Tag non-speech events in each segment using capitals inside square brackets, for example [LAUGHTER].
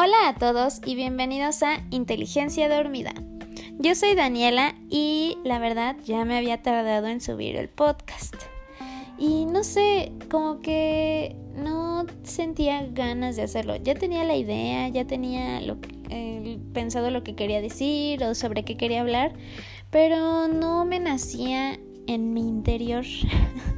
Hola a todos y bienvenidos a Inteligencia Dormida. Yo soy Daniela y la verdad ya me había tardado en subir el podcast. Y no sé, como que no sentía ganas de hacerlo. Ya tenía la idea, ya tenía pensado lo que quería decir o sobre qué quería hablar, pero no me nacía en mi interior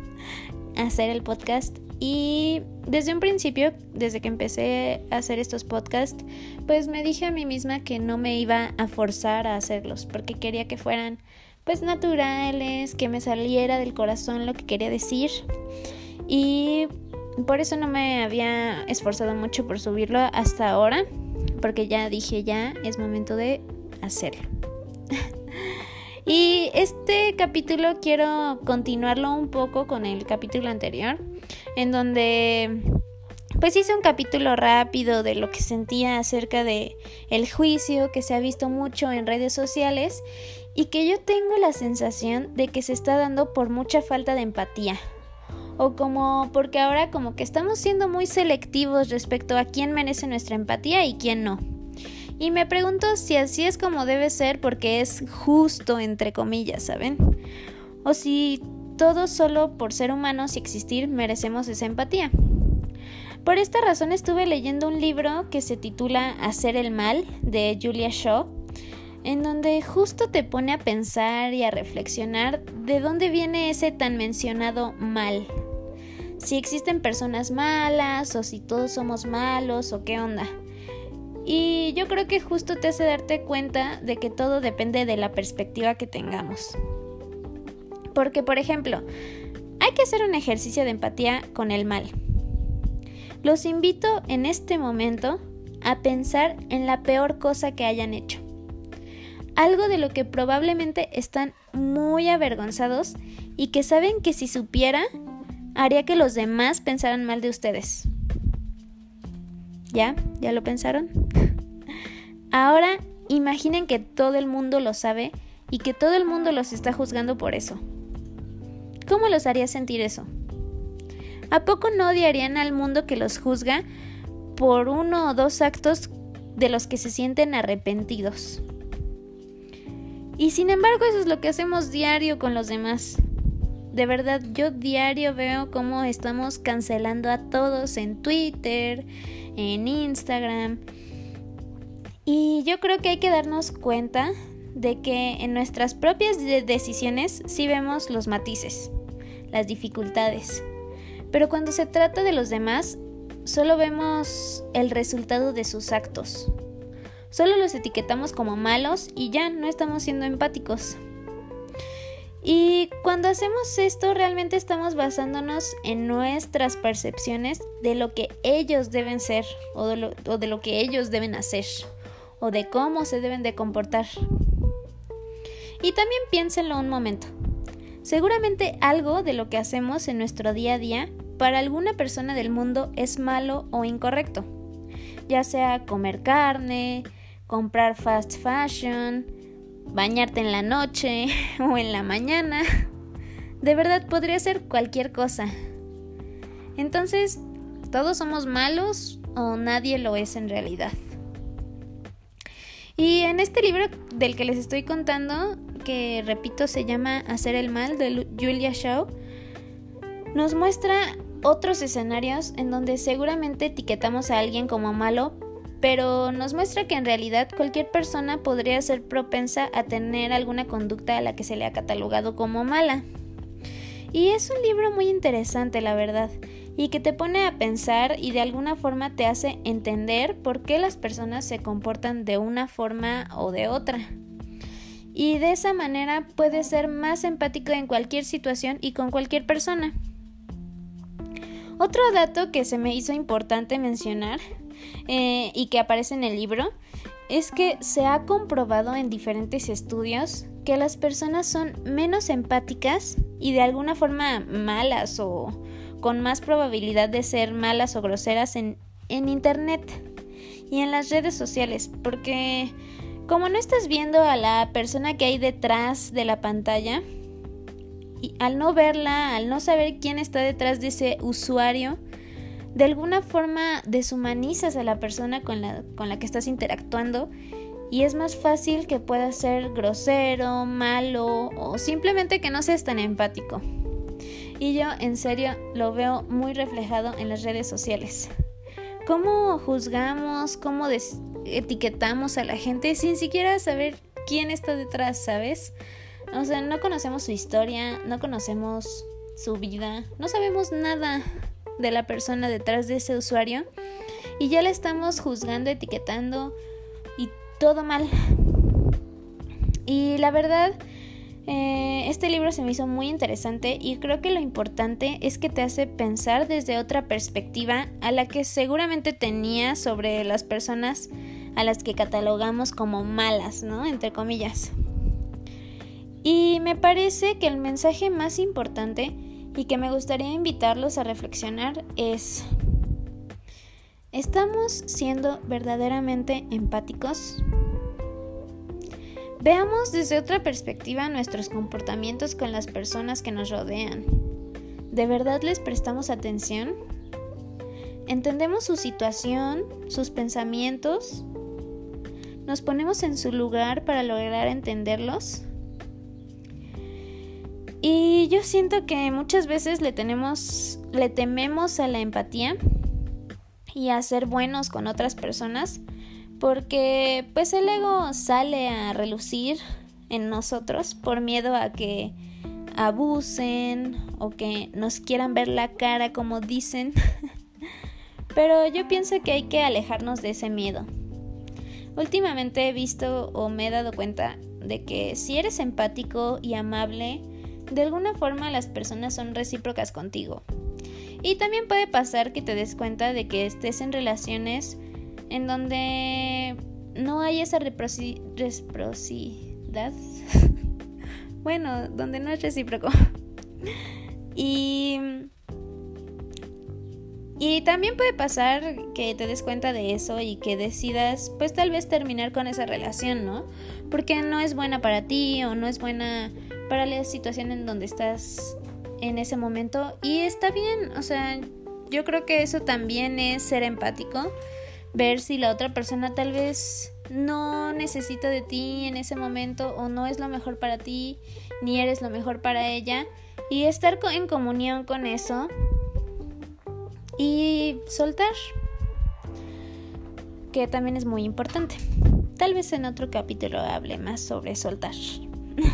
[LAUGHS] hacer el podcast y desde un principio, desde que empecé a hacer estos podcasts, pues me dije a mí misma que no me iba a forzar a hacerlos, porque quería que fueran pues naturales, que me saliera del corazón lo que quería decir. Y por eso no me había esforzado mucho por subirlo hasta ahora, porque ya dije ya es momento de hacerlo. [LAUGHS] y este capítulo quiero continuarlo un poco con el capítulo anterior en donde pues hice un capítulo rápido de lo que sentía acerca de el juicio que se ha visto mucho en redes sociales y que yo tengo la sensación de que se está dando por mucha falta de empatía o como porque ahora como que estamos siendo muy selectivos respecto a quién merece nuestra empatía y quién no. Y me pregunto si así es como debe ser porque es justo entre comillas, ¿saben? O si todos solo por ser humanos y existir merecemos esa empatía. Por esta razón estuve leyendo un libro que se titula Hacer el mal de Julia Shaw, en donde justo te pone a pensar y a reflexionar de dónde viene ese tan mencionado mal. Si existen personas malas o si todos somos malos o qué onda. Y yo creo que justo te hace darte cuenta de que todo depende de la perspectiva que tengamos. Porque, por ejemplo, hay que hacer un ejercicio de empatía con el mal. Los invito en este momento a pensar en la peor cosa que hayan hecho. Algo de lo que probablemente están muy avergonzados y que saben que si supiera haría que los demás pensaran mal de ustedes. ¿Ya? ¿Ya lo pensaron? [LAUGHS] Ahora imaginen que todo el mundo lo sabe y que todo el mundo los está juzgando por eso. ¿Cómo los haría sentir eso? ¿A poco no odiarían al mundo que los juzga por uno o dos actos de los que se sienten arrepentidos? Y sin embargo eso es lo que hacemos diario con los demás. De verdad, yo diario veo cómo estamos cancelando a todos en Twitter, en Instagram. Y yo creo que hay que darnos cuenta de que en nuestras propias decisiones sí vemos los matices las dificultades. Pero cuando se trata de los demás, solo vemos el resultado de sus actos. Solo los etiquetamos como malos y ya no estamos siendo empáticos. Y cuando hacemos esto realmente estamos basándonos en nuestras percepciones de lo que ellos deben ser o de lo, que ellos deben hacer o de cómo se deben de comportar. Y también piénsenlo un momento. Seguramente algo de lo que hacemos en nuestro día a día para alguna persona del mundo es malo o incorrecto, ya sea comer carne, comprar fast fashion, bañarte en la noche [LAUGHS] o en la mañana. De verdad podría ser cualquier cosa. Entonces, ¿todos somos malos o nadie lo es en realidad? Y en este libro del que les estoy contando, que repito se llama Hacer el mal de Julia Shaw, nos muestra otros escenarios en donde seguramente etiquetamos a alguien como malo, pero nos muestra que en realidad cualquier persona podría ser propensa a tener alguna conducta a la que se le ha catalogado como mala. Y es un libro muy interesante, la verdad, y que te pone a pensar y de alguna forma te hace entender por qué las personas se comportan de una forma o de otra y de esa manera puedes ser más empático en cualquier situación y con cualquier persona. Otro dato que se me hizo importante mencionar eh, y que aparece en el libro es que se ha comprobado en diferentes estudios que las personas son menos empáticas y de alguna forma malas o con más probabilidad de ser malas o groseras en, en Internet y en las redes sociales, porque como no estás viendo a la persona que hay detrás de la pantalla, y al no verla, al no saber quién está detrás de ese usuario, de alguna forma deshumanizas a la persona con la, con la que estás interactuando y es más fácil que puedas ser grosero, malo o simplemente que no seas tan empático. Y yo en serio lo veo muy reflejado en las redes sociales. ¿Cómo juzgamos, cómo etiquetamos a la gente sin siquiera saber quién está detrás, ¿sabes? O sea, no conocemos su historia, no conocemos su vida, no sabemos nada de la persona detrás de ese usuario y ya le estamos juzgando, etiquetando y todo mal. Y la verdad, eh, este libro se me hizo muy interesante y creo que lo importante es que te hace pensar desde otra perspectiva a la que seguramente tenía sobre las personas a las que catalogamos como malas, ¿no? Entre comillas. Y me parece que el mensaje más importante y que me gustaría invitarlos a reflexionar es, ¿estamos siendo verdaderamente empáticos? Veamos desde otra perspectiva nuestros comportamientos con las personas que nos rodean. ¿De verdad les prestamos atención? ¿Entendemos su situación, sus pensamientos? ¿Nos ponemos en su lugar para lograr entenderlos? Y yo siento que muchas veces le tenemos le tememos a la empatía y a ser buenos con otras personas porque pues el ego sale a relucir en nosotros por miedo a que abusen o que nos quieran ver la cara como dicen. [LAUGHS] Pero yo pienso que hay que alejarnos de ese miedo. Últimamente he visto o me he dado cuenta de que si eres empático y amable, de alguna forma las personas son recíprocas contigo. Y también puede pasar que te des cuenta de que estés en relaciones en donde no hay esa reciprocidad. [LAUGHS] bueno, donde no es recíproco. [LAUGHS] y y también puede pasar que te des cuenta de eso y que decidas, pues tal vez terminar con esa relación, ¿no? Porque no es buena para ti o no es buena para la situación en donde estás en ese momento. Y está bien, o sea, yo creo que eso también es ser empático, ver si la otra persona tal vez no necesita de ti en ese momento o no es lo mejor para ti, ni eres lo mejor para ella. Y estar en comunión con eso y soltar, que también es muy importante. Tal vez en otro capítulo hable más sobre soltar,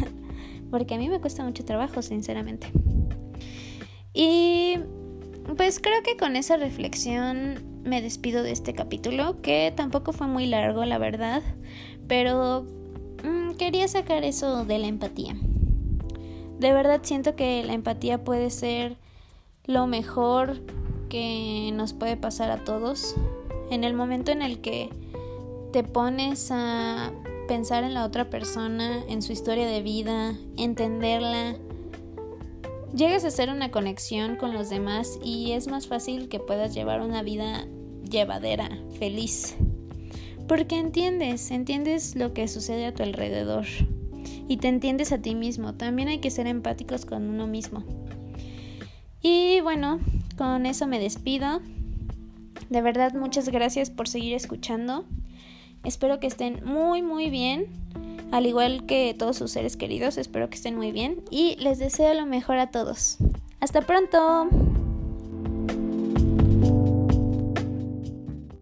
[LAUGHS] porque a mí me cuesta mucho trabajo, sinceramente. Y pues creo que con esa reflexión me despido de este capítulo, que tampoco fue muy largo, la verdad, pero mm, quería sacar eso de la empatía. De verdad siento que la empatía puede ser lo mejor que nos puede pasar a todos. En el momento en el que te pones a pensar en la otra persona, en su historia de vida, entenderla, llegas a hacer una conexión con los demás y es más fácil que puedas llevar una vida llevadera, feliz. Porque entiendes, entiendes lo que sucede a tu alrededor y te entiendes a ti mismo. También hay que ser empáticos con uno mismo. Y bueno, con eso me despido. De verdad, muchas gracias por seguir escuchando. Espero que estén muy, muy bien. Al igual que todos sus seres queridos, espero que estén muy bien. Y les deseo lo mejor a todos. Hasta pronto.